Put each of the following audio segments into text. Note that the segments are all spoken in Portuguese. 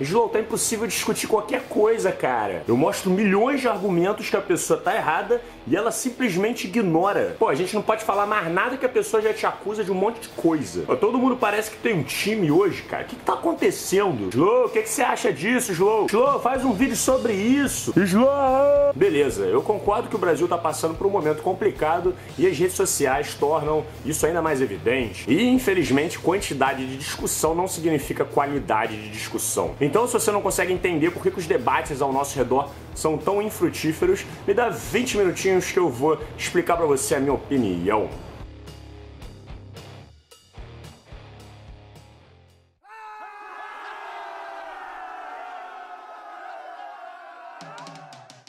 Slow, tá impossível discutir qualquer coisa, cara. Eu mostro milhões de argumentos que a pessoa tá errada e ela simplesmente ignora. Pô, a gente não pode falar mais nada que a pessoa já te acusa de um monte de coisa. Pô, todo mundo parece que tem um time hoje, cara. O que, que tá acontecendo? Slow, o que, que você acha disso, Slow? Slow, faz um vídeo sobre isso. Slow! Beleza, eu concordo que o Brasil tá passando por um momento complicado e as redes sociais tornam isso ainda mais evidente. E, infelizmente, quantidade de discussão não significa qualidade de discussão. Então, se você não consegue entender por que, que os debates ao nosso redor são tão infrutíferos, me dá 20 minutinhos que eu vou explicar para você a minha opinião.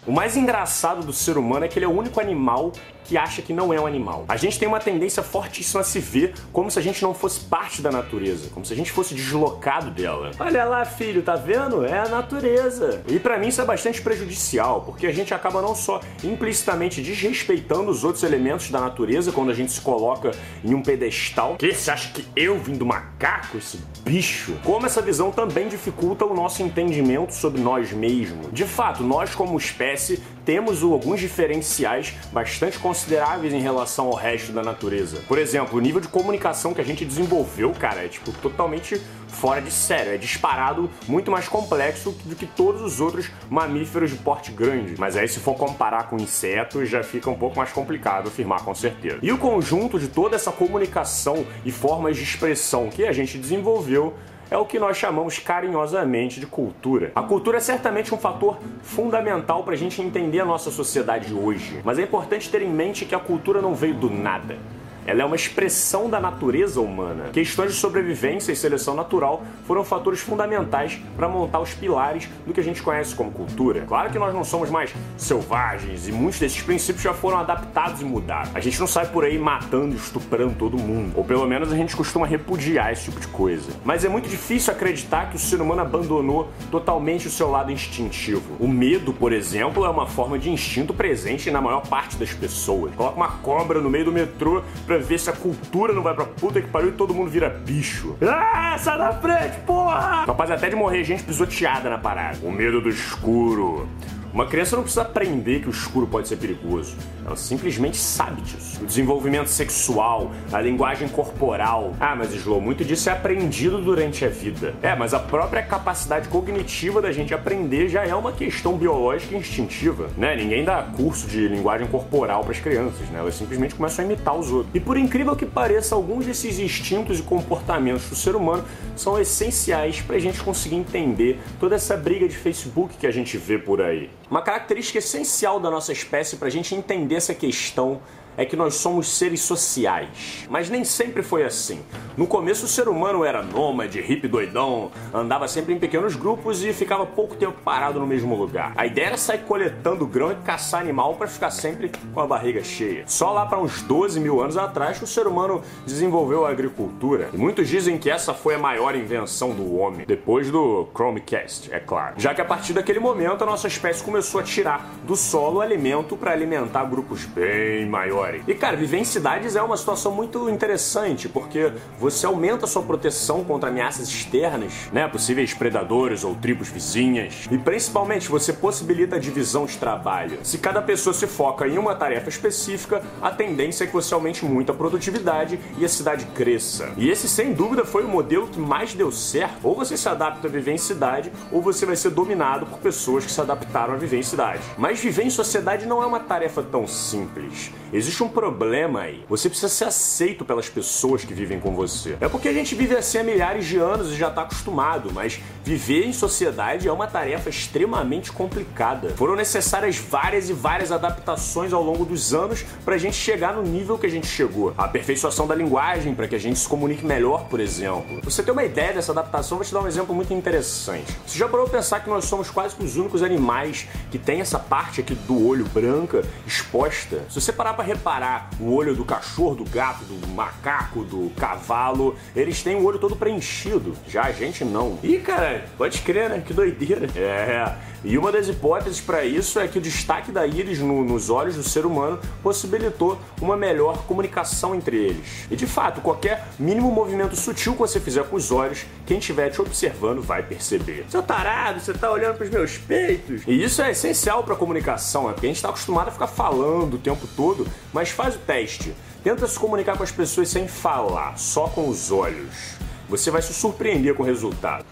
O mais engraçado do ser humano é que ele é o único animal que acha que não é um animal. A gente tem uma tendência fortíssima a se ver como se a gente não fosse parte da natureza, como se a gente fosse deslocado dela. Olha lá, filho, tá vendo? É a natureza. E para mim isso é bastante prejudicial, porque a gente acaba não só implicitamente desrespeitando os outros elementos da natureza quando a gente se coloca em um pedestal. Que você acha que eu vim do macaco, esse bicho? Como essa visão também dificulta o nosso entendimento sobre nós mesmos. De fato, nós como espécie temos alguns diferenciais bastante consideráveis em relação ao resto da natureza. Por exemplo, o nível de comunicação que a gente desenvolveu, cara, é tipo totalmente fora de sério, é disparado muito mais complexo do que todos os outros mamíferos de porte grande. Mas aí se for comparar com insetos, já fica um pouco mais complicado afirmar com certeza. E o conjunto de toda essa comunicação e formas de expressão que a gente desenvolveu é o que nós chamamos carinhosamente de cultura. A cultura é certamente um fator fundamental para a gente entender a nossa sociedade hoje, mas é importante ter em mente que a cultura não veio do nada. Ela é uma expressão da natureza humana. Questões de sobrevivência e seleção natural foram fatores fundamentais para montar os pilares do que a gente conhece como cultura. Claro que nós não somos mais selvagens e muitos desses princípios já foram adaptados e mudados. A gente não sai por aí matando e estuprando todo mundo, ou pelo menos a gente costuma repudiar esse tipo de coisa. Mas é muito difícil acreditar que o ser humano abandonou totalmente o seu lado instintivo. O medo, por exemplo, é uma forma de instinto presente na maior parte das pessoas. Coloca uma cobra no meio do metrô pra ver se a cultura não vai pra puta que pariu e todo mundo vira bicho. Ah, sai da frente, porra! Capaz até de morrer gente pisoteada na parada. O medo do escuro. Uma criança não precisa aprender que o escuro pode ser perigoso. Ela simplesmente sabe disso. O desenvolvimento sexual, a linguagem corporal. Ah, mas Slow, muito disso é aprendido durante a vida. É, mas a própria capacidade cognitiva da gente aprender já é uma questão biológica e instintiva, né? Ninguém dá curso de linguagem corporal para as crianças, né? Elas simplesmente começam a imitar os outros. E por incrível que pareça, alguns desses instintos e comportamentos do ser humano são essenciais para a gente conseguir entender toda essa briga de Facebook que a gente vê por aí. Uma característica essencial da nossa espécie para a gente entender essa questão é que nós somos seres sociais. Mas nem sempre foi assim. No começo, o ser humano era nômade, hippie doidão, andava sempre em pequenos grupos e ficava pouco tempo parado no mesmo lugar. A ideia era sair coletando grão e caçar animal para ficar sempre com a barriga cheia. Só lá para uns 12 mil anos atrás que o ser humano desenvolveu a agricultura. E muitos dizem que essa foi a maior invenção do homem, depois do Chromecast, é claro. Já que a partir daquele momento a nossa espécie começou a tirar do solo alimento para alimentar grupos bem maiores e cara, viver em cidades é uma situação muito interessante, porque você aumenta a sua proteção contra ameaças externas, né? Possíveis predadores ou tribos vizinhas. E principalmente você possibilita a divisão de trabalho. Se cada pessoa se foca em uma tarefa específica, a tendência é que você aumente muito a produtividade e a cidade cresça. E esse, sem dúvida, foi o modelo que mais deu certo. Ou você se adapta a viver em cidade, ou você vai ser dominado por pessoas que se adaptaram a viver em cidade. Mas viver em sociedade não é uma tarefa tão simples. Existe um problema aí. Você precisa ser aceito pelas pessoas que vivem com você. É porque a gente vive assim há milhares de anos e já está acostumado, mas viver em sociedade é uma tarefa extremamente complicada. Foram necessárias várias e várias adaptações ao longo dos anos para a gente chegar no nível que a gente chegou. A aperfeiçoação da linguagem para que a gente se comunique melhor, por exemplo. Você ter uma ideia dessa adaptação, vou te dar um exemplo muito interessante. Você já parou pensar que nós somos quase que os únicos animais que tem essa parte aqui do olho branca exposta? Se você parar para reparar o olho do cachorro, do gato, do macaco, do cavalo, eles têm o olho todo preenchido. Já a gente não. Ih, cara, pode crer, né? Que doideira. É. E uma das hipóteses para isso é que o destaque da íris no, nos olhos do ser humano possibilitou uma melhor comunicação entre eles. E de fato, qualquer mínimo movimento sutil que você fizer com os olhos, quem estiver te observando vai perceber. Seu tarado, você tá olhando pros meus peitos. E isso é essencial para comunicação, é porque a gente está acostumado a ficar falando o tempo todo, mas faz o teste. Tenta se comunicar com as pessoas sem falar, só com os olhos. Você vai se surpreender com o resultado.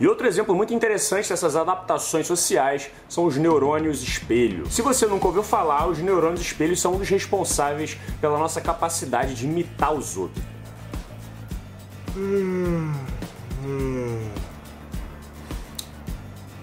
E outro exemplo muito interessante dessas adaptações sociais são os neurônios espelho. Se você nunca ouviu falar, os neurônios espelho são um dos responsáveis pela nossa capacidade de imitar os outros. Hum, hum.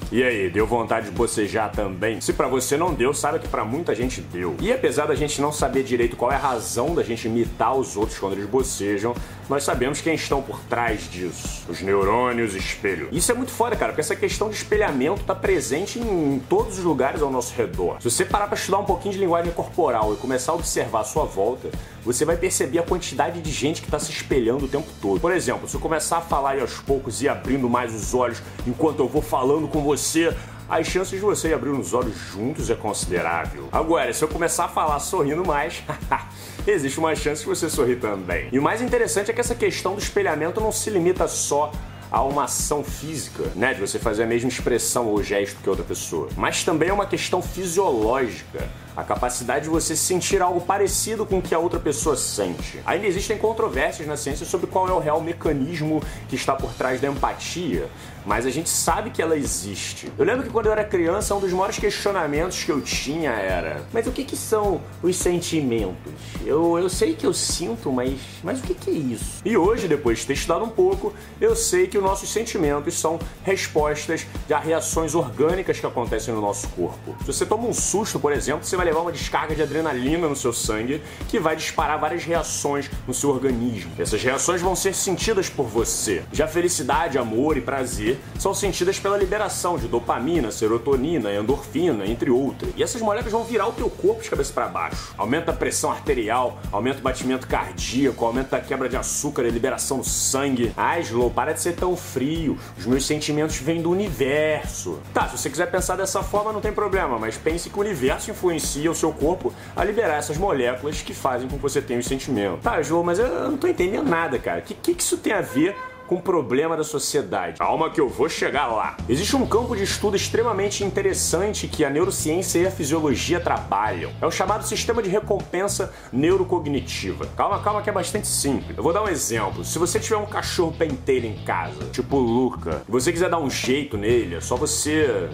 E aí, deu vontade de bocejar também? Se para você não deu, sabe que para muita gente deu. E apesar da gente não saber direito qual é a razão da gente imitar os outros quando eles bocejam, nós sabemos quem estão por trás disso. Os neurônios espelho. Isso é muito foda, cara, porque essa questão de espelhamento tá presente em todos os lugares ao nosso redor. Se você parar para estudar um pouquinho de linguagem corporal e começar a observar a sua volta, você vai perceber a quantidade de gente que está se espelhando o tempo todo. Por exemplo, se eu começar a falar e aos poucos e abrindo mais os olhos enquanto eu vou falando com você, as chances de você abrir os olhos juntos é considerável. Agora, se eu começar a falar sorrindo mais, existe uma chance de você sorrir também. E o mais interessante é que essa questão do espelhamento não se limita só a uma ação física, né, de você fazer a mesma expressão ou gesto que outra pessoa, mas também é uma questão fisiológica a capacidade de você sentir algo parecido com o que a outra pessoa sente. Ainda existem controvérsias na ciência sobre qual é o real mecanismo que está por trás da empatia, mas a gente sabe que ela existe. Eu lembro que quando eu era criança, um dos maiores questionamentos que eu tinha era: mas o que, que são os sentimentos? Eu, eu sei que eu sinto, mas, mas o que, que é isso? E hoje, depois de ter estudado um pouco, eu sei que os nossos sentimentos são respostas a reações orgânicas que acontecem no nosso corpo. Se você toma um susto, por exemplo, você vai levar uma descarga de adrenalina no seu sangue que vai disparar várias reações no seu organismo. Essas reações vão ser sentidas por você. Já felicidade, amor e prazer são sentidas pela liberação de dopamina, serotonina, endorfina, entre outras. E essas moléculas vão virar o teu corpo de cabeça para baixo. Aumenta a pressão arterial, aumenta o batimento cardíaco, aumenta a quebra de açúcar e liberação do sangue. Ah, Slow, para de ser tão frio. Os meus sentimentos vêm do universo. Tá, se você quiser pensar dessa forma, não tem problema, mas pense que o universo influencia influencia o seu corpo a liberar essas moléculas que fazem com que você tenha os sentimentos. Tá, João, mas eu não tô entendendo nada, cara. O que, que, que isso tem a ver com o problema da sociedade. Calma que eu vou chegar lá. Existe um campo de estudo extremamente interessante que a neurociência e a fisiologia trabalham. É o chamado sistema de recompensa neurocognitiva. Calma, calma que é bastante simples. Eu vou dar um exemplo. Se você tiver um cachorro penteiro em casa, tipo Luca, e você quiser dar um jeito nele, é só você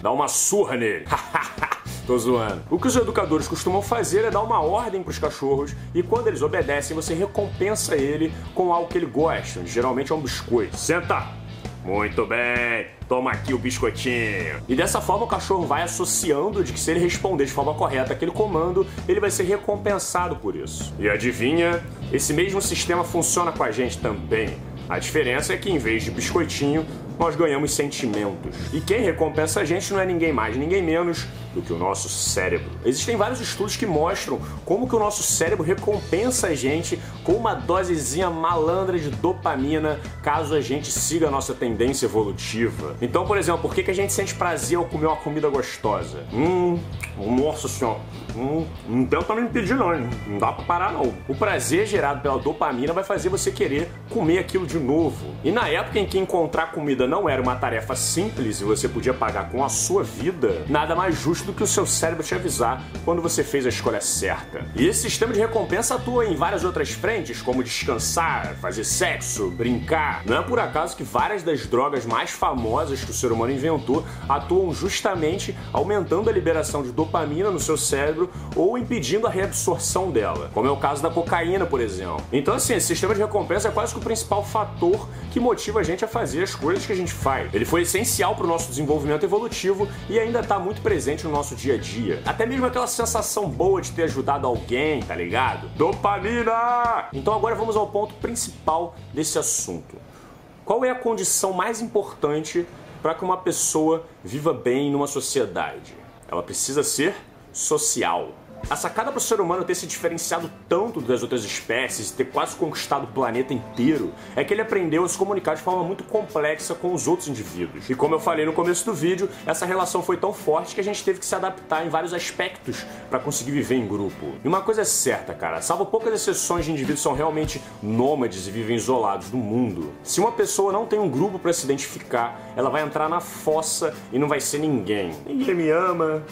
dar uma surra nele. Tô zoando. O que os educadores costumam fazer é dar uma ordem pros cachorros e quando eles obedecem, você recompensa ele com algo que ele gosta. Geralmente é um biscoito. Senta! Muito bem, toma aqui o biscoitinho. E dessa forma o cachorro vai associando de que se ele responder de forma correta aquele comando, ele vai ser recompensado por isso. E adivinha? Esse mesmo sistema funciona com a gente também. A diferença é que em vez de biscoitinho, nós ganhamos sentimentos. E quem recompensa a gente não é ninguém mais, ninguém menos do que o nosso cérebro. Existem vários estudos que mostram como que o nosso cérebro recompensa a gente com uma dosezinha malandra de dopamina caso a gente siga a nossa tendência evolutiva. Então, por exemplo, por que, que a gente sente prazer ao comer uma comida gostosa? Hum, nossa senhora, hum, não tenta me impedir não, não dá pra parar não. O prazer gerado pela dopamina vai fazer você querer comer aquilo de novo. E na época em que encontrar comida não era uma tarefa simples e você podia pagar com a sua vida, nada mais justo do que o seu cérebro te avisar quando você fez a escolha certa. E esse sistema de recompensa atua em várias outras frentes, como descansar, fazer sexo, brincar. Não é por acaso que várias das drogas mais famosas que o ser humano inventou atuam justamente aumentando a liberação de dopamina no seu cérebro ou impedindo a reabsorção dela, como é o caso da cocaína, por exemplo. Então, assim, esse sistema de recompensa é quase que o principal fator que motiva a gente a fazer as coisas que a gente faz. Ele foi essencial para o nosso desenvolvimento evolutivo e ainda está muito presente no nosso dia a dia. Até mesmo aquela sensação boa de ter ajudado alguém, tá ligado? Dopamina! Então agora vamos ao ponto principal desse assunto. Qual é a condição mais importante para que uma pessoa viva bem numa sociedade? ela precisa ser social. A sacada para o ser humano ter se diferenciado tanto das outras espécies e ter quase conquistado o planeta inteiro é que ele aprendeu a se comunicar de forma muito complexa com os outros indivíduos. E como eu falei no começo do vídeo, essa relação foi tão forte que a gente teve que se adaptar em vários aspectos para conseguir viver em grupo. E uma coisa é certa, cara, salvo poucas exceções de indivíduos que são realmente nômades e vivem isolados do mundo. Se uma pessoa não tem um grupo para se identificar, ela vai entrar na fossa e não vai ser ninguém. Ninguém me ama,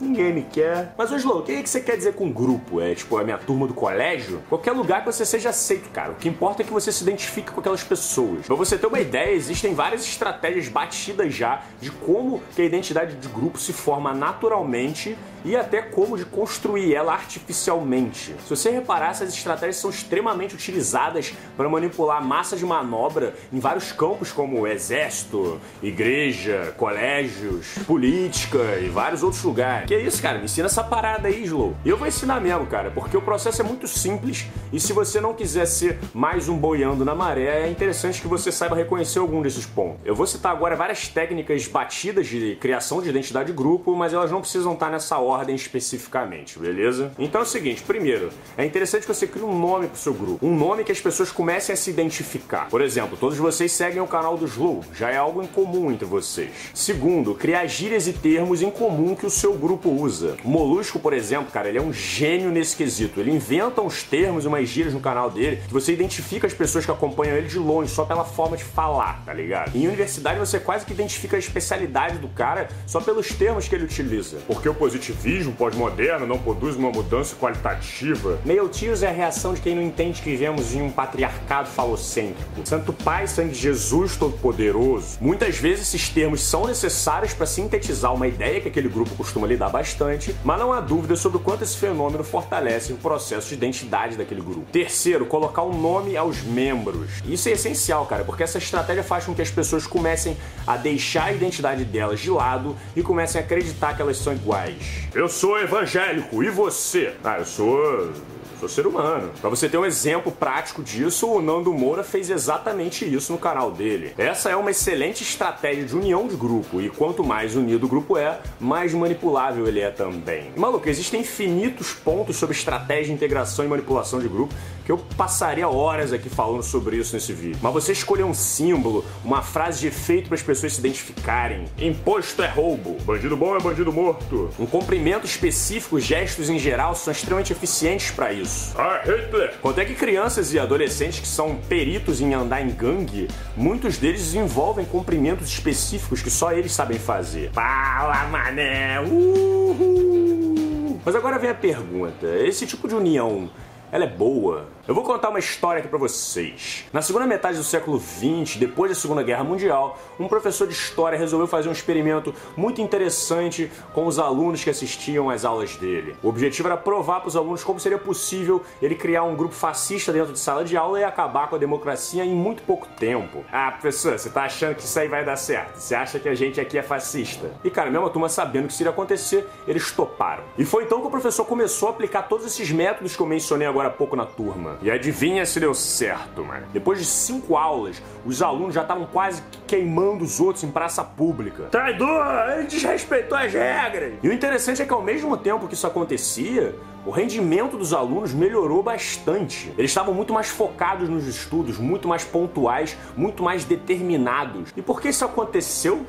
Ninguém me quer. Mas, Oslo, o que, é que você quer dizer com grupo? É tipo a minha turma do colégio? Qualquer lugar que você seja aceito, cara. O que importa é que você se identifique com aquelas pessoas. Pra você ter uma ideia, existem várias estratégias batidas já de como que a identidade de grupo se forma naturalmente e até como de construir ela artificialmente. Se você reparar, essas estratégias são extremamente utilizadas para manipular massa de manobra em vários campos como exército, igreja, colégios, política e vários outros lugares. Que é isso, cara? Me ensina essa parada aí, Slow. Eu vou ensinar mesmo, cara, porque o processo é muito simples e se você não quiser ser mais um boiando na maré, é interessante que você saiba reconhecer algum desses pontos. Eu vou citar agora várias técnicas batidas de criação de identidade de grupo, mas elas não precisam estar nessa ordem especificamente, beleza? Então é o seguinte, primeiro, é interessante que você crie um nome pro seu grupo, um nome que as pessoas comecem a se identificar. Por exemplo, todos vocês seguem o canal do Slow, já é algo em comum entre vocês. Segundo, criar gírias e termos em comum que o seu grupo usa. O Molusco, por exemplo, cara, ele é um gênio nesse quesito. Ele inventa uns termos e umas gírias no canal dele que você identifica as pessoas que acompanham ele de longe, só pela forma de falar, tá ligado? Em universidade você quase que identifica a especialidade do cara só pelos termos que ele utiliza. Porque o positivismo positivismo pós-moderno não produz uma mudança qualitativa. Meio tios é a reação de quem não entende que vivemos em um patriarcado falocêntrico. Santo Pai, Sangue de Jesus Todo-Poderoso. Muitas vezes esses termos são necessários para sintetizar uma ideia que aquele grupo costuma lidar bastante, mas não há dúvida sobre o quanto esse fenômeno fortalece o processo de identidade daquele grupo. Terceiro, colocar um nome aos membros. Isso é essencial, cara, porque essa estratégia faz com que as pessoas comecem a deixar a identidade delas de lado e comecem a acreditar que elas são iguais. Eu sou evangélico, e você? Ah, eu sou sou ser humano. Para você ter um exemplo prático disso, o Nando Moura fez exatamente isso no canal dele. Essa é uma excelente estratégia de união de grupo, e quanto mais unido o grupo é, mais manipulável ele é também. E, maluco, existem infinitos pontos sobre estratégia, integração e manipulação de grupo que eu passaria horas aqui falando sobre isso nesse vídeo. Mas você escolher um símbolo, uma frase de efeito para as pessoas se identificarem. Imposto é roubo, bandido bom é bandido morto. Um cumprimento específico, gestos em geral são extremamente eficientes para isso isso. Ah, Hitler! Quanto é que crianças e adolescentes que são peritos em andar em gangue, muitos deles envolvem cumprimentos específicos que só eles sabem fazer. Fala, mané! Uhul! Mas agora vem a pergunta: esse tipo de união ela é boa. Eu vou contar uma história aqui para vocês. Na segunda metade do século XX, depois da Segunda Guerra Mundial, um professor de história resolveu fazer um experimento muito interessante com os alunos que assistiam às aulas dele. O objetivo era provar para os alunos como seria possível ele criar um grupo fascista dentro de sala de aula e acabar com a democracia em muito pouco tempo. Ah, professor, você tá achando que isso aí vai dar certo? Você acha que a gente aqui é fascista? E cara, mesmo a turma sabendo que isso iria acontecer, eles toparam. E foi então que o professor começou a aplicar todos esses métodos que eu mencionei agora há pouco na turma. E adivinha se deu certo, mano. Depois de cinco aulas, os alunos já estavam quase queimando os outros em praça pública. Traidor! Ele desrespeitou as regras! E o interessante é que ao mesmo tempo que isso acontecia, o rendimento dos alunos melhorou bastante. Eles estavam muito mais focados nos estudos, muito mais pontuais, muito mais determinados. E por que isso aconteceu?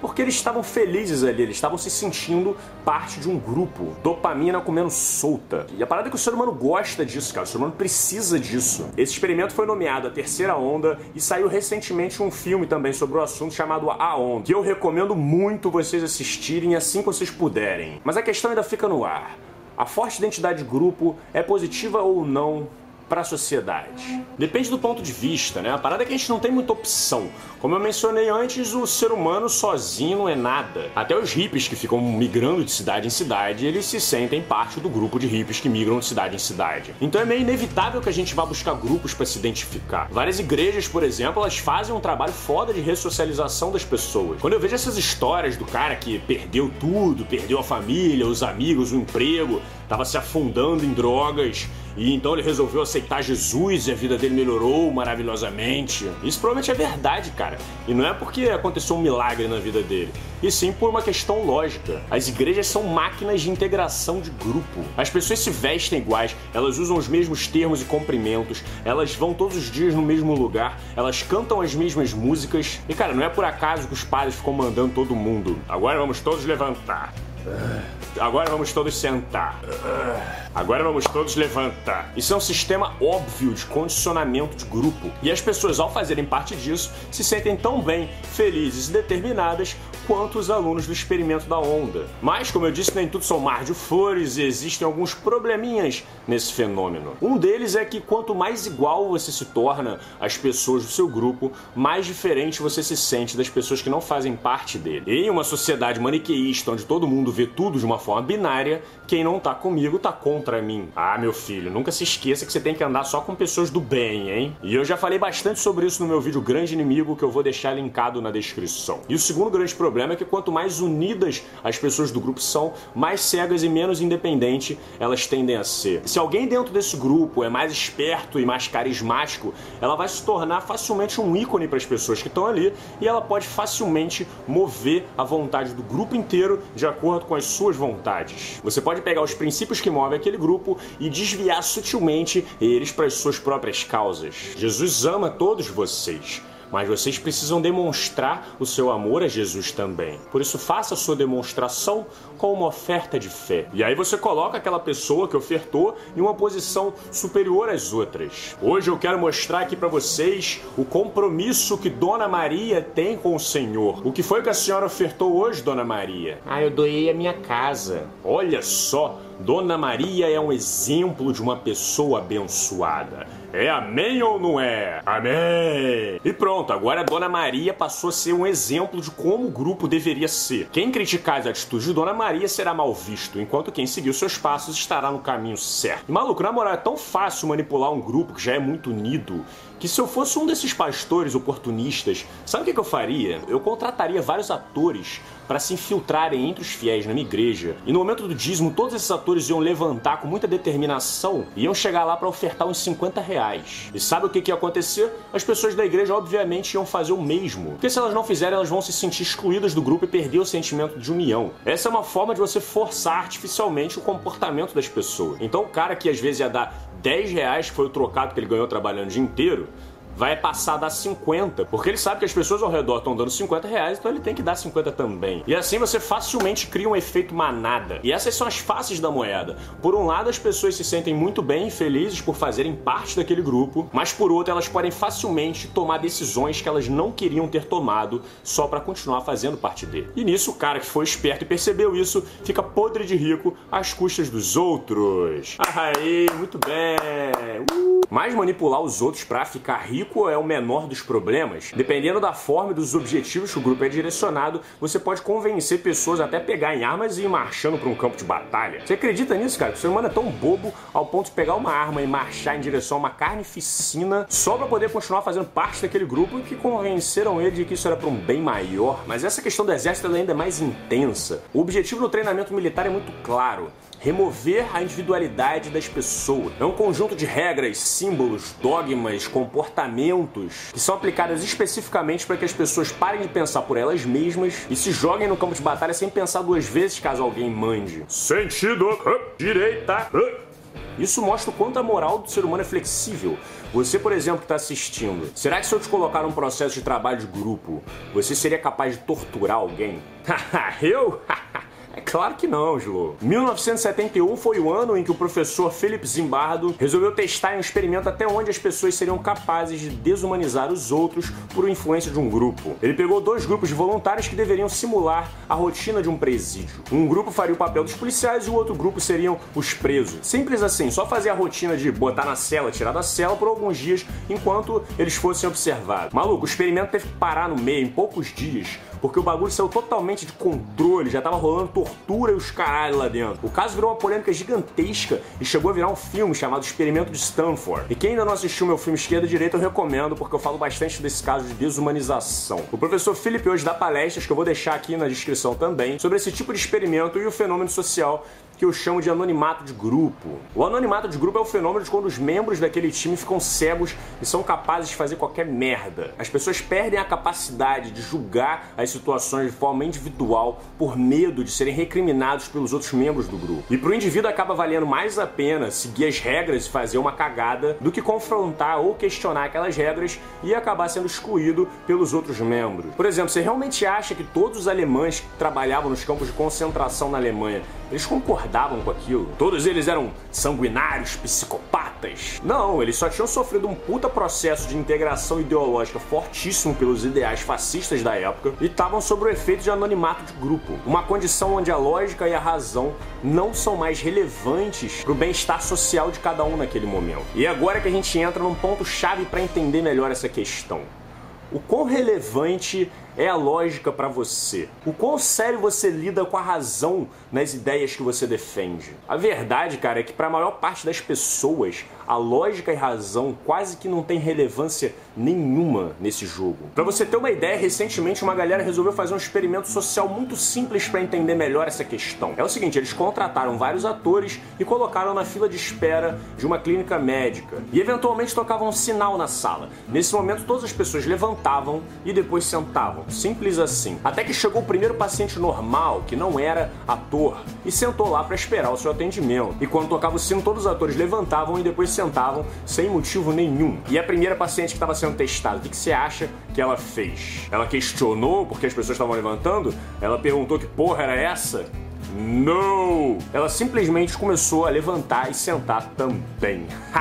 Porque eles estavam felizes ali, eles estavam se sentindo parte de um grupo. Dopamina comendo solta. E a parada é que o ser humano gosta disso, cara. O ser humano precisa disso. Esse experimento foi nomeado a terceira onda e saiu recentemente um filme também sobre o assunto chamado A Onda, que eu recomendo muito vocês assistirem assim que vocês puderem. Mas a questão ainda fica no ar. A forte identidade de grupo é positiva ou não para a sociedade. Depende do ponto de vista, né? A parada é que a gente não tem muita opção. Como eu mencionei antes, o ser humano sozinho não é nada. Até os hippies que ficam migrando de cidade em cidade, eles se sentem parte do grupo de hippies que migram de cidade em cidade. Então é meio inevitável que a gente vá buscar grupos para se identificar. Várias igrejas, por exemplo, elas fazem um trabalho foda de ressocialização das pessoas. Quando eu vejo essas histórias do cara que perdeu tudo, perdeu a família, os amigos, o emprego, tava se afundando em drogas, e então ele resolveu aceitar Jesus e a vida dele melhorou maravilhosamente. Isso provavelmente é verdade, cara. E não é porque aconteceu um milagre na vida dele, e sim por uma questão lógica. As igrejas são máquinas de integração de grupo. As pessoas se vestem iguais, elas usam os mesmos termos e cumprimentos, elas vão todos os dias no mesmo lugar, elas cantam as mesmas músicas. E cara, não é por acaso que os padres ficam mandando todo mundo. Agora vamos todos levantar. Agora vamos todos sentar. Agora vamos todos levantar. Isso é um sistema óbvio de condicionamento de grupo. E as pessoas, ao fazerem parte disso, se sentem tão bem, felizes e determinadas quanto os alunos do experimento da onda. Mas, como eu disse, nem tudo são mar de flores e existem alguns probleminhas nesse fenômeno. Um deles é que quanto mais igual você se torna às pessoas do seu grupo, mais diferente você se sente das pessoas que não fazem parte dele. Em uma sociedade maniqueísta onde todo mundo vê tudo de uma forma binária, quem não tá comigo tá contra mim. Ah, meu filho, nunca se esqueça que você tem que andar só com pessoas do bem, hein? E eu já falei bastante sobre isso no meu vídeo Grande Inimigo, que eu vou deixar linkado na descrição. E o segundo grande problema é que quanto mais unidas as pessoas do grupo são, mais cegas e menos independentes elas tendem a ser. Se alguém dentro desse grupo é mais esperto e mais carismático, ela vai se tornar facilmente um ícone para as pessoas que estão ali e ela pode facilmente mover a vontade do grupo inteiro de acordo com as suas vontades. Você pode pegar os princípios que movem aquele grupo e desviar sutilmente eles para as suas próprias causas. Jesus ama todos vocês mas vocês precisam demonstrar o seu amor a Jesus também. Por isso, faça a sua demonstração com uma oferta de fé. E aí você coloca aquela pessoa que ofertou em uma posição superior às outras. Hoje eu quero mostrar aqui para vocês o compromisso que Dona Maria tem com o Senhor. O que foi que a senhora ofertou hoje, Dona Maria? Ah, eu doei a minha casa. Olha só, Dona Maria é um exemplo de uma pessoa abençoada. É amém ou não é? Amém! E pronto, agora a Dona Maria passou a ser um exemplo de como o grupo deveria ser. Quem criticar as atitudes de Dona Maria será mal visto, enquanto quem seguir seus passos estará no caminho certo. E maluco, na moral, é tão fácil manipular um grupo que já é muito unido que se eu fosse um desses pastores oportunistas, sabe o que, que eu faria? Eu contrataria vários atores para se infiltrarem entre os fiéis na minha igreja. E no momento do dízimo, todos esses atores iam levantar com muita determinação e iam chegar lá para ofertar uns 50 reais. E sabe o que, que ia acontecer? As pessoas da igreja, obviamente, iam fazer o mesmo. Porque se elas não fizerem, elas vão se sentir excluídas do grupo e perder o sentimento de união. Essa é uma forma de você forçar artificialmente o comportamento das pessoas. Então, o cara que às vezes ia dar 10 reais, que foi o trocado que ele ganhou trabalhando o dia inteiro, vai passar a dar 50, porque ele sabe que as pessoas ao redor estão dando 50 reais, então ele tem que dar 50 também. E assim você facilmente cria um efeito manada. E essas são as faces da moeda. Por um lado, as pessoas se sentem muito bem e felizes por fazerem parte daquele grupo, mas por outro, elas podem facilmente tomar decisões que elas não queriam ter tomado só para continuar fazendo parte dele. E nisso, o cara que foi esperto e percebeu isso fica podre de rico às custas dos outros. Aí, muito bem. Uh! Mas manipular os outros para ficar rico rico é o menor dos problemas. Dependendo da forma e dos objetivos que o grupo é direcionado, você pode convencer pessoas até pegar em armas e ir marchando para um campo de batalha. Você acredita nisso, cara? O ser humano é tão bobo ao ponto de pegar uma arma e marchar em direção a uma carnificina só para poder continuar fazendo parte daquele grupo que convenceram ele de que isso era para um bem maior. Mas essa questão do exército ainda é mais intensa. O objetivo do treinamento militar é muito claro remover a individualidade das pessoas. É um conjunto de regras, símbolos, dogmas, comportamentos que são aplicadas especificamente para que as pessoas parem de pensar por elas mesmas e se joguem no campo de batalha sem pensar duas vezes caso alguém mande. Sentido, direita. Isso mostra o quanto a moral do ser humano é flexível. Você, por exemplo, que está assistindo, será que se eu te colocar num processo de trabalho de grupo, você seria capaz de torturar alguém? eu? É claro que não, Jô. 1971 foi o ano em que o professor Philip Zimbardo resolveu testar em um experimento até onde as pessoas seriam capazes de desumanizar os outros por influência de um grupo. Ele pegou dois grupos de voluntários que deveriam simular a rotina de um presídio. Um grupo faria o papel dos policiais e o outro grupo seriam os presos. Simples assim, só fazer a rotina de botar na cela, tirar da cela por alguns dias enquanto eles fossem observados. Maluco, o experimento teve que parar no meio em poucos dias porque o bagulho saiu totalmente de controle, já tava rolando tortura e os caralho lá dentro. O caso virou uma polêmica gigantesca e chegou a virar um filme chamado Experimento de Stanford. E quem ainda não assistiu meu filme Esquerda e Direita, eu recomendo, porque eu falo bastante desse caso de desumanização. O professor Felipe hoje dá palestras, que eu vou deixar aqui na descrição também, sobre esse tipo de experimento e o fenômeno social que eu chamo de anonimato de grupo. O anonimato de grupo é o fenômeno de quando os membros daquele time ficam cegos e são capazes de fazer qualquer merda. As pessoas perdem a capacidade de julgar as situações de forma individual por medo de serem recriminados pelos outros membros do grupo. E pro indivíduo acaba valendo mais a pena seguir as regras e fazer uma cagada do que confrontar ou questionar aquelas regras e acabar sendo excluído pelos outros membros. Por exemplo, você realmente acha que todos os alemães que trabalhavam nos campos de concentração na Alemanha, eles concordavam com aquilo? Todos eles eram sanguinários, psicopatas? Não, eles só tinham sofrido um puta processo de integração ideológica fortíssimo pelos ideais fascistas da época e estavam sob o efeito de anonimato de grupo, uma condição onde a lógica e a razão não são mais relevantes para o bem-estar social de cada um naquele momento. E agora que a gente entra num ponto chave para entender melhor essa questão. O quão relevante é a lógica para você? O quão sério você lida com a razão nas ideias que você defende? A verdade, cara, é que para a maior parte das pessoas, a lógica e razão quase que não tem relevância nenhuma nesse jogo. Para você ter uma ideia, recentemente uma galera resolveu fazer um experimento social muito simples para entender melhor essa questão. É o seguinte, eles contrataram vários atores e colocaram na fila de espera de uma clínica médica e eventualmente tocavam um sinal na sala. Nesse momento, todas as pessoas levantavam e depois sentavam. Simples assim. Até que chegou o primeiro paciente normal, que não era ator, e sentou lá para esperar o seu atendimento. E quando tocava o sino, todos os atores levantavam e depois sentavam sem motivo nenhum. E a primeira paciente que estava sendo testada, o que, que você acha que ela fez? Ela questionou porque as pessoas estavam levantando? Ela perguntou que porra era essa? Não! Ela simplesmente começou a levantar e sentar também.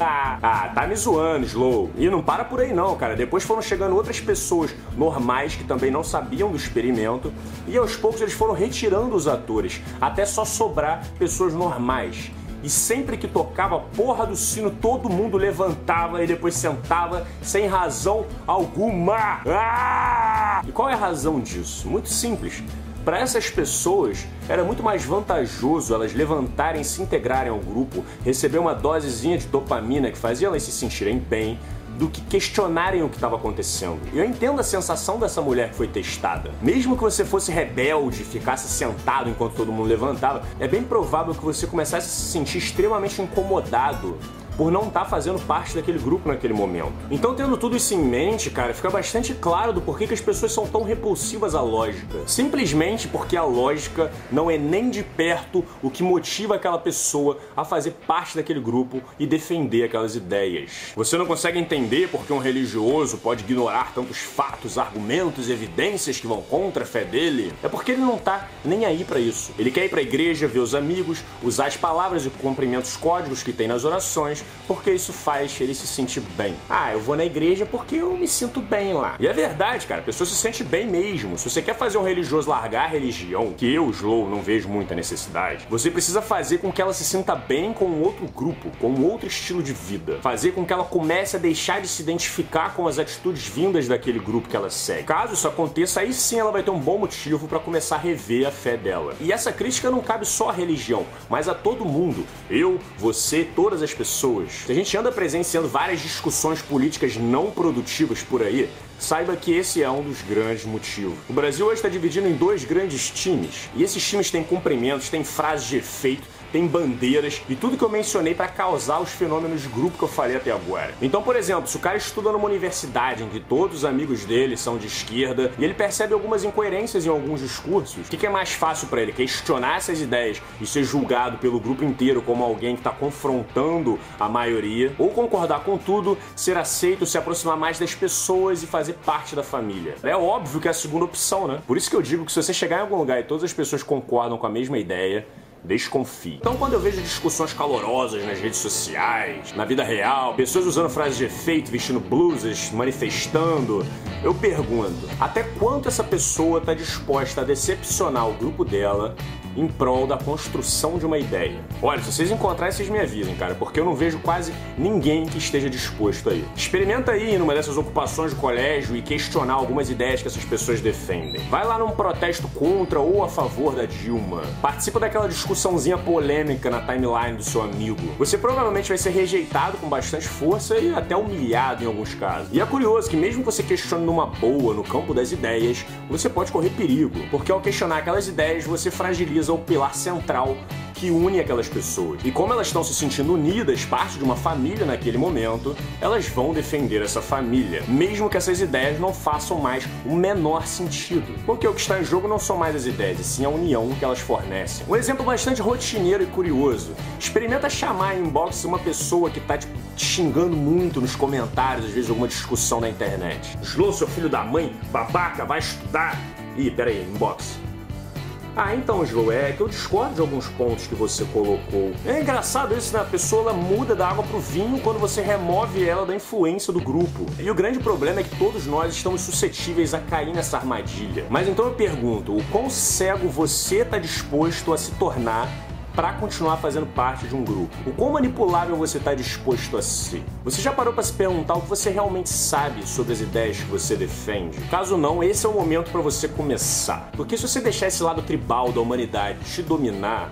ah, tá me zoando, Slow. E não para por aí não, cara. Depois foram chegando outras pessoas normais que também não sabiam do experimento e aos poucos eles foram retirando os atores, até só sobrar pessoas normais. E sempre que tocava a porra do sino, todo mundo levantava e depois sentava sem razão alguma. Ah! E qual é a razão disso? Muito simples. Para essas pessoas, era muito mais vantajoso elas levantarem, se integrarem ao grupo, receber uma dosezinha de dopamina que fazia elas se sentirem bem, do que questionarem o que estava acontecendo. Eu entendo a sensação dessa mulher que foi testada. Mesmo que você fosse rebelde, ficasse sentado enquanto todo mundo levantava, é bem provável que você começasse a se sentir extremamente incomodado por não estar tá fazendo parte daquele grupo naquele momento. Então, tendo tudo isso em mente, cara, fica bastante claro do porquê que as pessoas são tão repulsivas à lógica. Simplesmente porque a lógica não é nem de perto o que motiva aquela pessoa a fazer parte daquele grupo e defender aquelas ideias. Você não consegue entender porque um religioso pode ignorar tantos fatos, argumentos evidências que vão contra a fé dele? É porque ele não tá nem aí para isso. Ele quer ir para a igreja, ver os amigos, usar as palavras e cumprimentos códigos que tem nas orações, porque isso faz ele se sentir bem. Ah, eu vou na igreja porque eu me sinto bem lá. E é verdade, cara, a pessoa se sente bem mesmo. Se você quer fazer um religioso largar a religião, que eu, Slow, não vejo muita necessidade, você precisa fazer com que ela se sinta bem com um outro grupo, com um outro estilo de vida. Fazer com que ela comece a deixar de se identificar com as atitudes vindas daquele grupo que ela segue. Caso isso aconteça, aí sim ela vai ter um bom motivo para começar a rever a fé dela. E essa crítica não cabe só à religião, mas a todo mundo. Eu, você, todas as pessoas Se a gente anda presenciando várias discussões políticas não produtivas por aí, saiba que esse é um dos grandes motivos. O Brasil hoje está dividido em dois grandes times, e esses times têm cumprimentos, têm frases de efeito, tem bandeiras e tudo que eu mencionei para causar os fenômenos de grupo que eu falei até agora. Então, por exemplo, se o cara estuda numa universidade em que todos os amigos dele são de esquerda e ele percebe algumas incoerências em alguns discursos, o que, que é mais fácil para ele? Questionar essas ideias e ser julgado pelo grupo inteiro como alguém que está confrontando a maioria, ou concordar com tudo, ser aceito, se aproximar mais das pessoas e fazer parte da família. É óbvio que é a segunda opção, né? Por isso que eu digo que se você chegar em algum lugar e todas as pessoas concordam com a mesma ideia, desconfie. Então, quando eu vejo discussões calorosas nas redes sociais, na vida real, pessoas usando frases de efeito, vestindo blusas, manifestando, eu pergunto: até quanto essa pessoa está disposta a decepcionar o grupo dela em prol da construção de uma ideia. Olha, se vocês encontrarem, vocês me avisem, cara, porque eu não vejo quase ninguém que esteja disposto aí. Experimenta aí numa dessas ocupações de colégio e questionar algumas ideias que essas pessoas defendem. Vai lá num protesto contra ou a favor da Dilma. Participa daquela discussãozinha polêmica na timeline do seu amigo. Você provavelmente vai ser rejeitado com bastante força e até humilhado em alguns casos. E é curioso que mesmo que você questione numa boa no campo das ideias, você pode correr perigo, porque ao questionar aquelas ideias, você fragiliza defesa o pilar central que une aquelas pessoas. E como elas estão se sentindo unidas, parte de uma família naquele momento, elas vão defender essa família, mesmo que essas ideias não façam mais o menor sentido. Porque o que está em jogo não são mais as ideias, e sim a união que elas fornecem. Um exemplo bastante rotineiro e curioso. Experimenta chamar em inbox uma pessoa que está tipo, te xingando muito nos comentários, às vezes alguma discussão na internet. Slow, seu filho da mãe, babaca, vai estudar. Ih, peraí, inbox. Ah, então, Joe, é que eu discordo de alguns pontos que você colocou. É engraçado isso, né? A pessoa muda da água pro vinho quando você remove ela da influência do grupo. E o grande problema é que todos nós estamos suscetíveis a cair nessa armadilha. Mas então eu pergunto, o quão cego você está disposto a se tornar para continuar fazendo parte de um grupo? O quão manipulável você está disposto a ser? Você já parou para se perguntar o que você realmente sabe sobre as ideias que você defende? Caso não, esse é o momento para você começar. Porque se você deixar esse lado tribal da humanidade te dominar,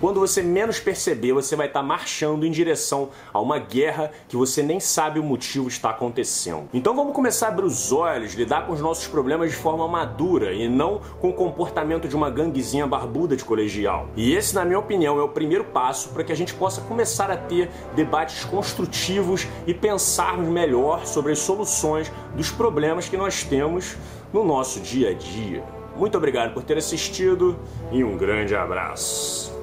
quando você menos perceber, você vai estar marchando em direção a uma guerra que você nem sabe o motivo está acontecendo. Então vamos começar a abrir os olhos, lidar com os nossos problemas de forma madura e não com o comportamento de uma ganguezinha barbuda de colegial. E esse, na minha opinião, é o primeiro passo para que a gente possa começar a ter debates construtivos e pensarmos melhor sobre as soluções dos problemas que nós temos no nosso dia a dia. Muito obrigado por ter assistido e um grande abraço.